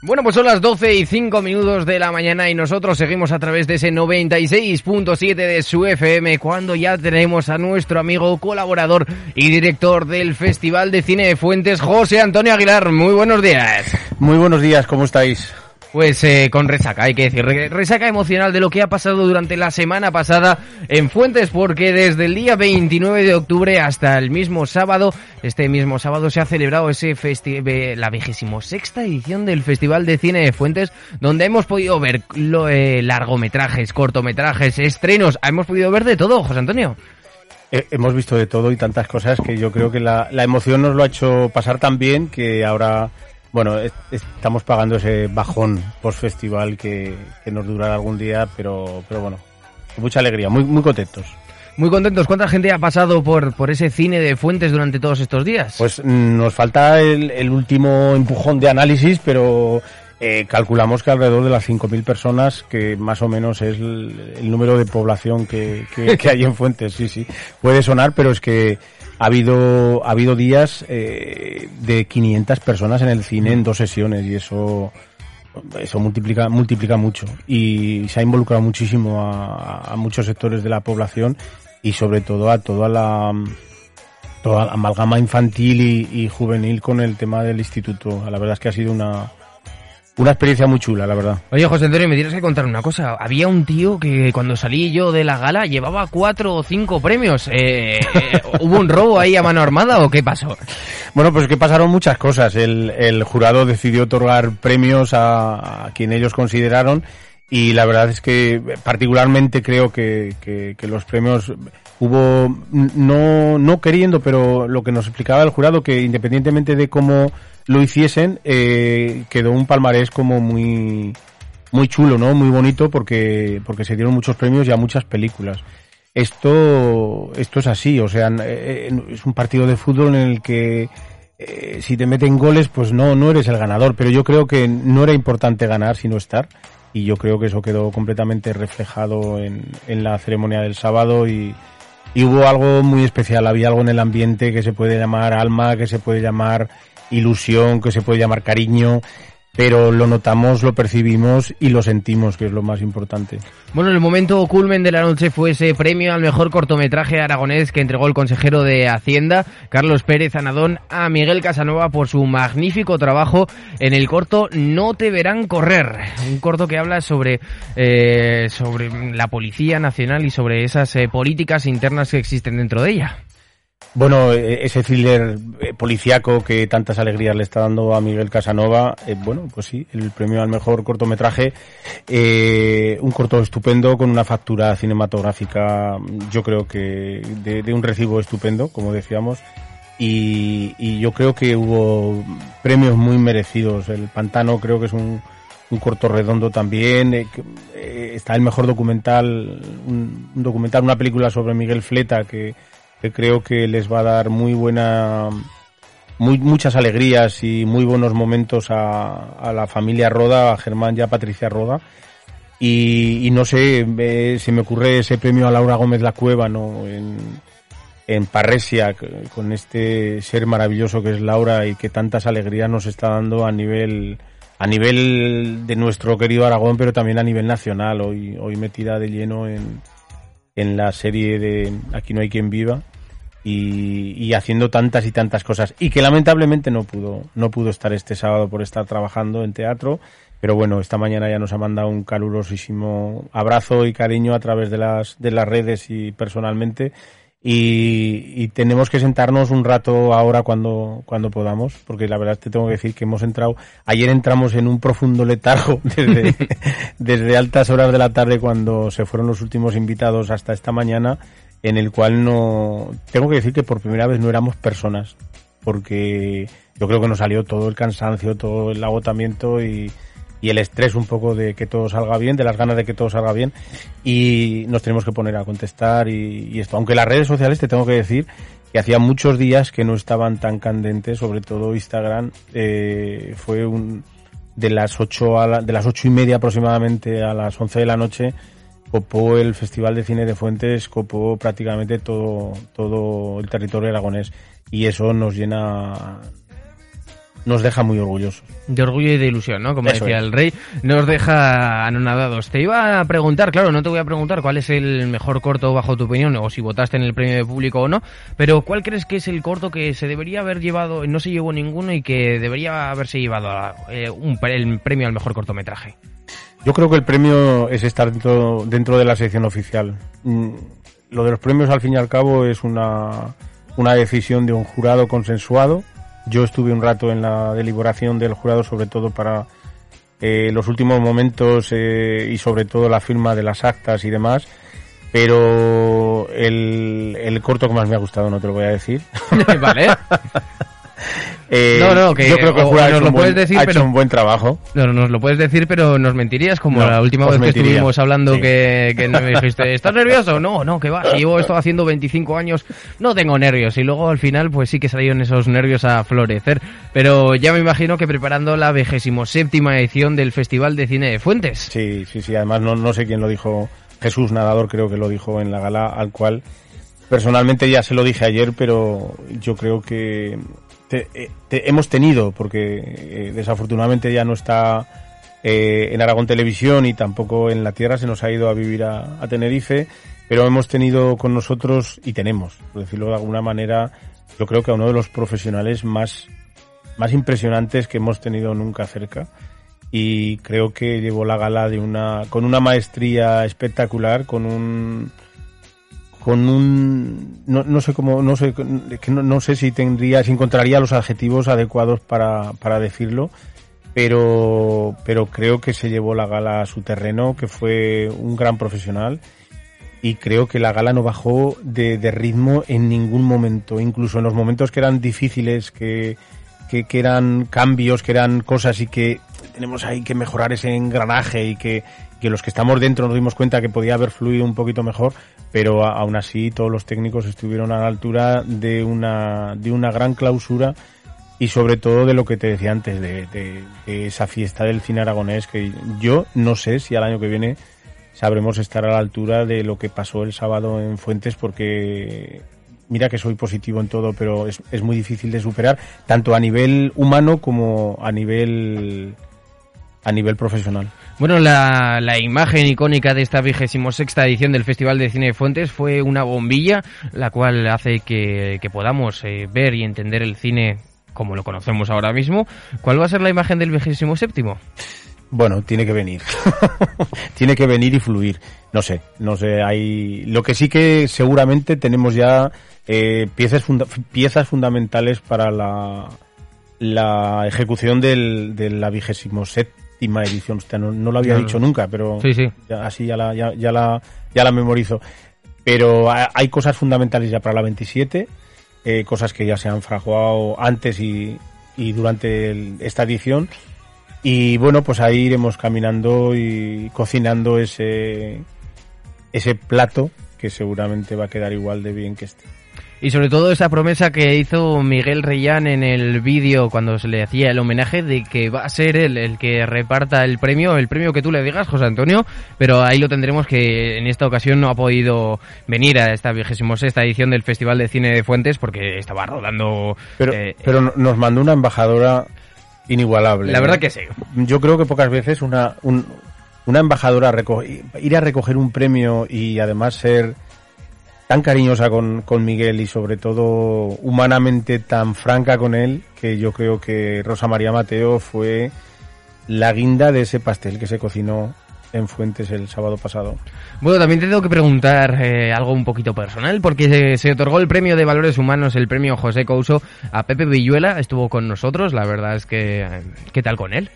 Bueno, pues son las 12 y 5 minutos de la mañana y nosotros seguimos a través de ese 96.7 de su FM cuando ya tenemos a nuestro amigo, colaborador y director del Festival de Cine de Fuentes, José Antonio Aguilar. Muy buenos días. Muy buenos días, ¿cómo estáis? Pues eh, con resaca, hay que decir, resaca emocional de lo que ha pasado durante la semana pasada en Fuentes, porque desde el día 29 de octubre hasta el mismo sábado, este mismo sábado se ha celebrado ese la vigésimo sexta edición del Festival de Cine de Fuentes, donde hemos podido ver eh, largometrajes, cortometrajes, estrenos, hemos podido ver de todo, José Antonio. hemos visto de todo y tantas cosas que yo creo que la emoción nos lo ha hecho pasar tan bien que ahora bueno, estamos pagando ese bajón post-festival que, que, nos durará algún día, pero, pero bueno, con mucha alegría, muy, muy contentos. Muy contentos. ¿Cuánta gente ha pasado por, por ese cine de fuentes durante todos estos días? Pues mm, nos falta el, el último empujón de análisis, pero eh, calculamos que alrededor de las 5.000 personas, que más o menos es el, el número de población que, que, que, hay en Fuentes. Sí, sí. Puede sonar, pero es que ha habido, ha habido días eh, de 500 personas en el cine en dos sesiones y eso, eso multiplica, multiplica mucho. Y se ha involucrado muchísimo a, a muchos sectores de la población y sobre todo a toda la, toda la amalgama infantil y, y juvenil con el tema del instituto. La verdad es que ha sido una, una experiencia muy chula, la verdad. Oye, José Antonio, me tienes que contar una cosa. Había un tío que cuando salí yo de la gala llevaba cuatro o cinco premios. Eh, eh, ¿Hubo un robo ahí a mano armada o qué pasó? Bueno, pues que pasaron muchas cosas. El, el jurado decidió otorgar premios a, a, quien ellos consideraron y la verdad es que particularmente creo que, que, que los premios hubo, no, no queriendo, pero lo que nos explicaba el jurado, que independientemente de cómo lo hiciesen, eh, quedó un palmarés como muy, muy chulo, ¿no? Muy bonito porque, porque se dieron muchos premios y a muchas películas. Esto, esto es así, o sea, eh, es un partido de fútbol en el que eh, si te meten goles, pues no, no eres el ganador, pero yo creo que no era importante ganar, sino estar. Y yo creo que eso quedó completamente reflejado en, en la ceremonia del sábado y, y hubo algo muy especial, había algo en el ambiente que se puede llamar alma, que se puede llamar ilusión, que se puede llamar cariño, pero lo notamos, lo percibimos y lo sentimos, que es lo más importante. Bueno, el momento culmen de la noche fue ese premio al mejor cortometraje aragonés que entregó el consejero de Hacienda, Carlos Pérez Anadón, a Miguel Casanova por su magnífico trabajo en el corto No te verán correr, un corto que habla sobre, eh, sobre la Policía Nacional y sobre esas eh, políticas internas que existen dentro de ella. Bueno, ese thriller policiaco que tantas alegrías le está dando a Miguel Casanova, eh, bueno, pues sí, el premio al mejor cortometraje, eh, un corto estupendo con una factura cinematográfica, yo creo que de, un recibo estupendo, como decíamos, y, yo creo que hubo premios muy merecidos. El Pantano creo que es un, un corto redondo también, eh, está el mejor documental, un documental, una película sobre Miguel Fleta que que creo que les va a dar muy buena, muy, muchas alegrías y muy buenos momentos a, a la familia Roda, a Germán y a Patricia Roda. Y, y no sé, eh, se me ocurre ese premio a Laura Gómez La Cueva, ¿no? En, en Parresia, con este ser maravilloso que es Laura y que tantas alegrías nos está dando a nivel, a nivel de nuestro querido Aragón, pero también a nivel nacional, hoy, hoy metida de lleno en, en la serie de Aquí no hay quien viva y, haciendo tantas y tantas cosas. Y que lamentablemente no pudo no pudo estar este sábado por estar trabajando en teatro pero bueno esta mañana ya nos ha mandado un calurosísimo abrazo y cariño a través de las de las redes y personalmente y, tenemos que sentarnos un rato ahora cuando, cuando podamos, porque la verdad te tengo que decir que hemos entrado, ayer entramos en un profundo letargo desde, desde altas horas de la tarde cuando se fueron los últimos invitados hasta esta mañana, en el cual no, tengo que decir que por primera vez no éramos personas, porque yo creo que nos salió todo el cansancio, todo el agotamiento y, y el estrés un poco de que todo salga bien, de las ganas de que todo salga bien y nos tenemos que poner a contestar y, esto. Aunque las redes sociales te tengo que decir que hacía muchos días que no estaban tan candentes, sobre todo Instagram eh, fue un de las ocho a de las ocho y media aproximadamente a las once de la noche copó el Festival de Cine de Fuentes, copó prácticamente todo, todo el territorio aragonés y eso nos llena, nos deja muy orgullosos. De orgullo y de ilusión, ¿no? Como decía el rey, nos deja anonadados. Te iba a preguntar, claro, no te voy a preguntar cuál es el mejor corto bajo tu opinión o si votaste en el premio de público o no, pero ¿cuál crees que es el corto que se debería haber llevado, no se llevó ninguno y que debería haberse llevado eh, un, el premio al mejor cortometraje? Yo creo que el premio es estar dentro, dentro de la sección oficial. Mm, lo de los premios, al fin y al cabo, es una, una decisión de un jurado consensuado yo estuve un rato en la deliberación del jurado, sobre todo para eh, los últimos momentos eh, y sobre todo la firma de las actas y demás. Pero el, el corto que más me ha gustado no te lo voy a decir. vale. Eh, no, no, que yo creo que nos lo puedes decir, ha hecho un buen trabajo. No, no, nos lo puedes decir, pero nos mentirías como la última vez que estuvimos hablando que, que me dijiste, ¿estás nervioso? No, no, que va, si llevo esto haciendo 25 años, no tengo nervios. Y luego al final, pues sí que salieron esos nervios a florecer. Pero ya me imagino que preparando la vigésimo séptima edición del Festival de Cine de Fuentes. Sí, sí, sí, además no, no sé quién lo dijo, Jesús Nadador creo que lo dijo en la gala, al cual personalmente ya se lo dije ayer, pero yo creo que eh, hemos tenido, porque eh, desafortunadamente ya no está eh, en Aragón Televisión y tampoco en la tierra, se nos ha ido a vivir a, Tenerife, pero hemos tenido con nosotros, y tenemos, por decirlo de alguna manera, yo creo que a uno de los profesionales más, más impresionantes que hemos tenido nunca cerca. Y creo que llevó la gala de una, con una maestría espectacular, con un, con un no, no sé cómo no sé que no, sé si tendría si encontraría los adjetivos adecuados para, para decirlo pero pero creo que se llevó la gala a su terreno que fue un gran profesional y creo que la gala no bajó de, de ritmo en ningún momento incluso en los momentos que eran difíciles que, que, que eran cambios que eran cosas y que tenemos ahí que mejorar ese engranaje y que, que los que estamos dentro nos dimos cuenta que podía haber fluido un poquito mejor, pero aún así todos los técnicos estuvieron a la altura de una, de una gran clausura y sobre todo de lo que te decía antes, de, de, esa fiesta del cine aragonés, que yo no sé si al año que viene sabremos estar a la altura de lo que pasó el sábado en Fuentes, porque mira que soy positivo en todo, pero es, es muy difícil de superar, tanto a nivel humano como a nivel a nivel profesional. Bueno, la, la imagen icónica de esta vigésimo sexta edición del Festival de Cine de Fuentes fue una bombilla, la cual hace que, podamos eh, ver y entender el cine como lo conocemos ahora mismo. ¿Cuál va a ser la imagen del vigésimo séptimo? Bueno, tiene que venir. tiene que venir y fluir. No sé, no sé, hay... Lo que sí que seguramente tenemos ya eh, piezas, piezas fundamentales para la, la ejecución del, de la vigésimo séptima edición. no, lo había dicho nunca, pero así ya la, ya, la, ya la memorizo. Pero hay cosas fundamentales ya para la 27, eh, cosas que ya se han fraguado antes y, y durante esta edición. Y bueno, pues ahí iremos caminando y cocinando ese, ese plato que seguramente va a quedar igual de bien que este. Y sobre todo esa promesa que hizo Miguel Reyán en el vídeo cuando se le hacía el homenaje de que va a ser él el que reparta el premio, el premio que tú le digas, José Antonio, pero ahí lo tendremos que en esta ocasión no ha podido venir a esta vigésimo sexta edición del Festival de Cine de Fuentes porque estaba rodando... Pero, eh, pero nos mandó una embajadora inigualable. La verdad que sí. Yo creo que pocas veces una, una embajadora ir a recoger un premio y además ser tan cariñosa con, con Miguel y sobre todo humanamente tan franca con él que yo creo que Rosa María Mateo fue la guinda de ese pastel que se cocinó en Fuentes el sábado pasado. Bueno, también te tengo que preguntar eh, algo un poquito personal, porque se, se, otorgó el premio de valores humanos, el premio José Couso, a Pepe Villuela, estuvo con nosotros, la verdad es que, ¿qué tal con él?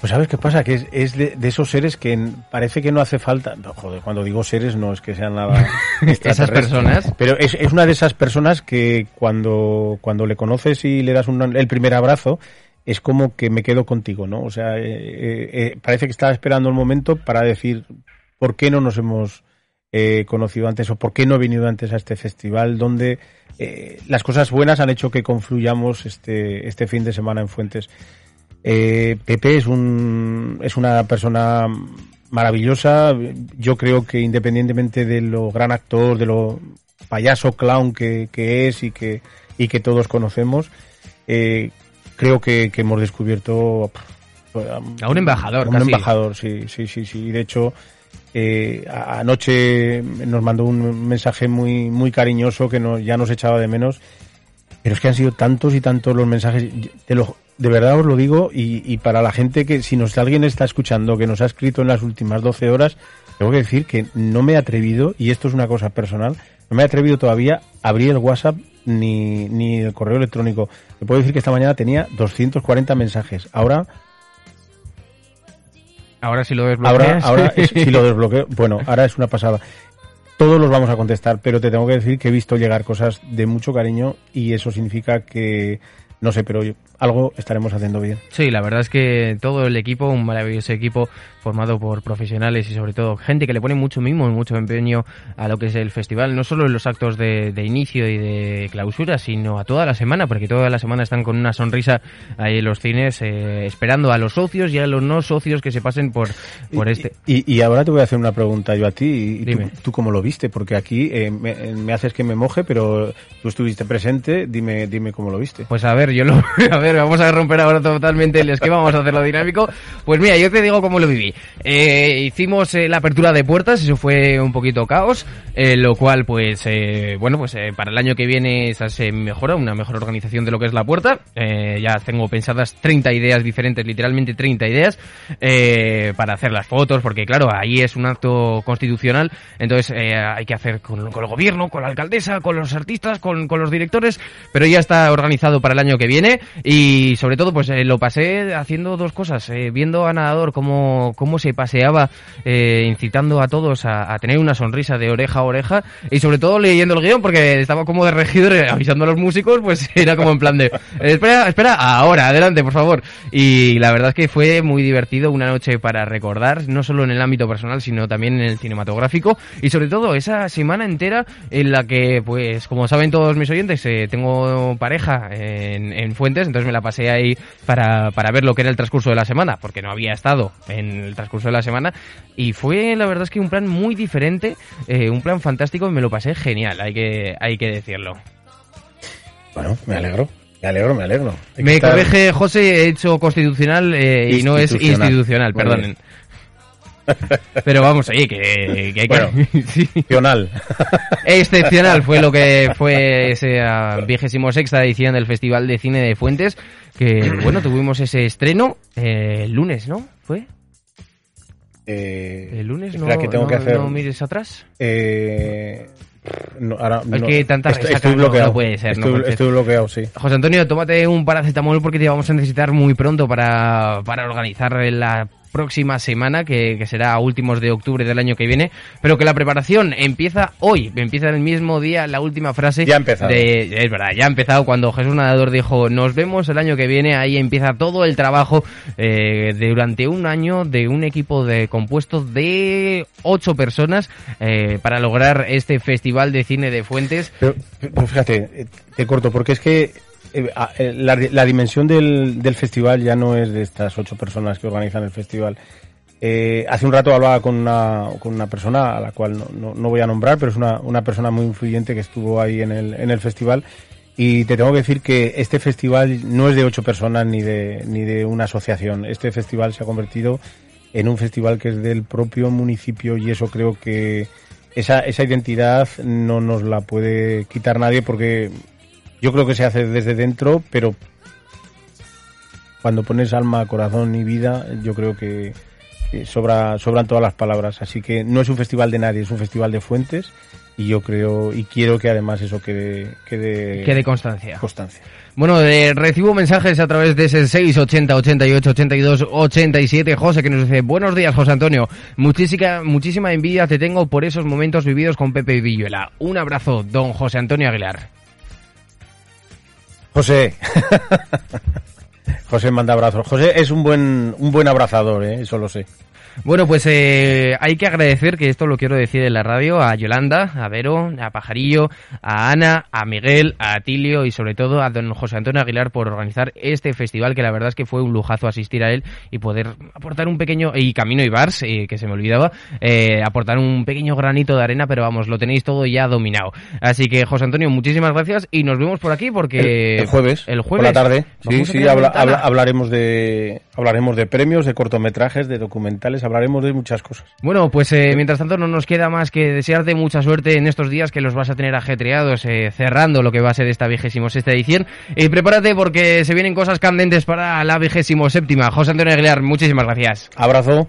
Pues sabes qué pasa, que es, es de, de, esos seres que parece que no hace falta, joder, cuando digo seres no es que sean nada esas personas, pero es, es, una de esas personas que cuando, cuando le conoces y le das un, el primer abrazo, es como que me quedo contigo, ¿no? O sea, eh, eh, eh, parece que estaba esperando el momento para decir por qué no nos hemos eh, conocido antes o por qué no he venido antes a este festival, donde eh, las cosas buenas han hecho que confluyamos este, este fin de semana en Fuentes. Eh, Pepe es, un, es una persona maravillosa. Yo creo que independientemente de lo gran actor, de lo payaso clown que, que es y que, y que todos conocemos, eh, creo que, que, hemos descubierto a un embajador. A un casi. embajador, sí, sí, sí, sí. De hecho, eh, anoche nos mandó un mensaje muy, muy cariñoso que no, ya nos echaba de menos. Pero es que han sido tantos y tantos los mensajes. De, lo, de verdad os lo digo, y, y, para la gente que, si nos alguien está escuchando, que nos ha escrito en las últimas 12 horas, tengo que decir que no me he atrevido, y esto es una cosa personal, no me he atrevido todavía a abrir el WhatsApp ni, ni el correo electrónico. Te puedo decir que esta mañana tenía 240 mensajes. Ahora Ahora si lo Ahora, desbloqueas. ahora es, si lo desbloqueo, bueno, ahora es una pasada. Todos los vamos a contestar, pero te tengo que decir que he visto llegar cosas de mucho cariño y eso significa que, no sé, pero algo estaremos haciendo bien. Sí, la verdad es que todo el equipo, un maravilloso equipo formado por profesionales y sobre todo gente que le pone mucho mimo y mucho empeño a lo que es el festival, no solo en los actos de, de, inicio y de clausura, sino a toda la semana, porque toda la semana están con una sonrisa ahí en los cines eh, esperando a los socios y a los no socios que se pasen por, por y, este. Y, y, ahora te voy a hacer una pregunta yo a ti, y tú, tú, cómo lo viste, porque aquí eh, me, me, haces que me moje, pero tú estuviste presente, dime, dime cómo lo viste. Pues a ver, yo lo, a ver, vamos a romper ahora totalmente el esquema, vamos a hacerlo dinámico. Pues mira, yo te digo cómo lo viví. Eh, hicimos eh, la apertura de puertas, eso fue un poquito caos, eh, lo cual pues, bueno, pues para el año que viene se mejora, una mejor organización de lo que es la puerta. ya tengo pensadas 30 ideas diferentes, literalmente 30 ideas, para hacer las fotos, porque claro, ahí es un acto constitucional, entonces hay que hacer con, el gobierno, con la alcaldesa, con los artistas, con, con los directores, pero ya está organizado para el año que viene sobre todo pues lo pasé haciendo dos cosas, viendo a Nadador cómo, cómo se paseaba eh, incitando a todos a, tener una sonrisa de oreja a oreja y sobre todo leyendo el guion porque estaba como de regidor avisando a los músicos, pues era como en plan de espera, espera, ahora, adelante, por favor. Y la verdad es que fue muy divertido, una noche para recordar, no solo en el ámbito personal, sino también en el cinematográfico y sobre todo esa semana entera en la que, pues, como saben todos mis oyentes, eh, tengo pareja en, en, Fuentes, entonces me la pasé ahí para, para ver lo que era el transcurso de la semana, porque no había estado en el transcurso de la semana y fue la verdad es que un plan muy diferente, eh, un plan fantástico y me lo pasé genial, hay que, hay que decirlo. Bueno, me alegro. Me alegro, me alegro. Hay me estar... corrige José, he hecho constitucional eh, y no es institucional, perdonen. Pero vamos, oye, que, que hay bueno, que... sí. Excepcional. Excepcional fue lo que fue esa vigésimo sexta edición del Festival de Cine de Fuentes, que bueno, tuvimos ese estreno eh, el lunes, ¿no? ¿Fue? Eh, el lunes no, que tengo no, que hacer... no mires atrás. Eh, no, ahora, es no, que tanta estoy, bloqueado. no, puede ser. Estoy, estoy bloqueado, sí. José Antonio, tómate un paracetamol porque te vamos a necesitar muy pronto para, para organizar la próxima semana, que, que, será a últimos de octubre del año que viene, pero que la preparación empieza hoy, empieza el mismo día, la última frase. Ya ha empezado. De, es verdad, ya ha empezado cuando Jesús Nadador dijo, nos vemos el año que viene, ahí empieza todo el trabajo eh, de, durante un año de un equipo de compuesto de ocho personas eh, para lograr este festival de cine de Fuentes. Pero, pero fíjate, te corto, porque es que eh, la, la, dimensión del, del, festival ya no es de estas ocho personas que organizan el festival. Eh, hace un rato hablaba con una, con una persona a la cual no voy a nombrar, pero es una, una, persona muy influyente que estuvo ahí en el, en el festival. Y te tengo que decir que este festival no es de ocho personas ni de, ni de una asociación. Este festival se ha convertido en un festival que es del propio municipio y eso creo que esa, esa identidad no nos la puede quitar nadie porque yo creo que se hace desde dentro, pero cuando pones alma, corazón y vida, yo creo que eh, sobra, sobran todas las palabras. Así que no es un festival de nadie, es un festival de fuentes y yo creo y quiero que además eso quede, quede, quede constancia. constancia. Bueno, recibo mensajes a través de ese 680 88 82 87. José que nos dice, buenos días José Antonio, muchísima, muchísima envidia te tengo por esos momentos vividos con Pepe Villuela. Un abrazo, don José Antonio Aguilar. José. José manda abrazos. José es un buen, un buen abrazador, ¿eh? eso lo sé. Bueno, pues eh, hay que agradecer, que esto lo quiero decir en la radio, a Yolanda, a Vero, a Pajarillo, a Ana, a Miguel, a Atilio y sobre todo a don José Antonio Aguilar por organizar este festival que la verdad es que fue un lujazo asistir a él y poder aportar un pequeño, y Camino y Bars, eh, que se me olvidaba, eh, aportar un pequeño granito de arena, pero vamos, lo tenéis todo ya dominado. Así que José Antonio, muchísimas gracias y nos vemos por aquí porque... El, jueves. El jueves. Por la tarde. Sí, sí, hablaremos de, hablaremos de premios, de cortometrajes, de documentales hablaremos de muchas cosas. Bueno, pues eh, mientras tanto no nos queda más que desearte mucha suerte en estos días que los vas a tener ajetreados, eh, cerrando lo que va a ser esta vigésimo sexta edición. Y prepárate porque se vienen cosas candentes para la vigésimo séptima. José Antonio Aguilar, muchísimas gracias. Abrazo.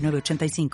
85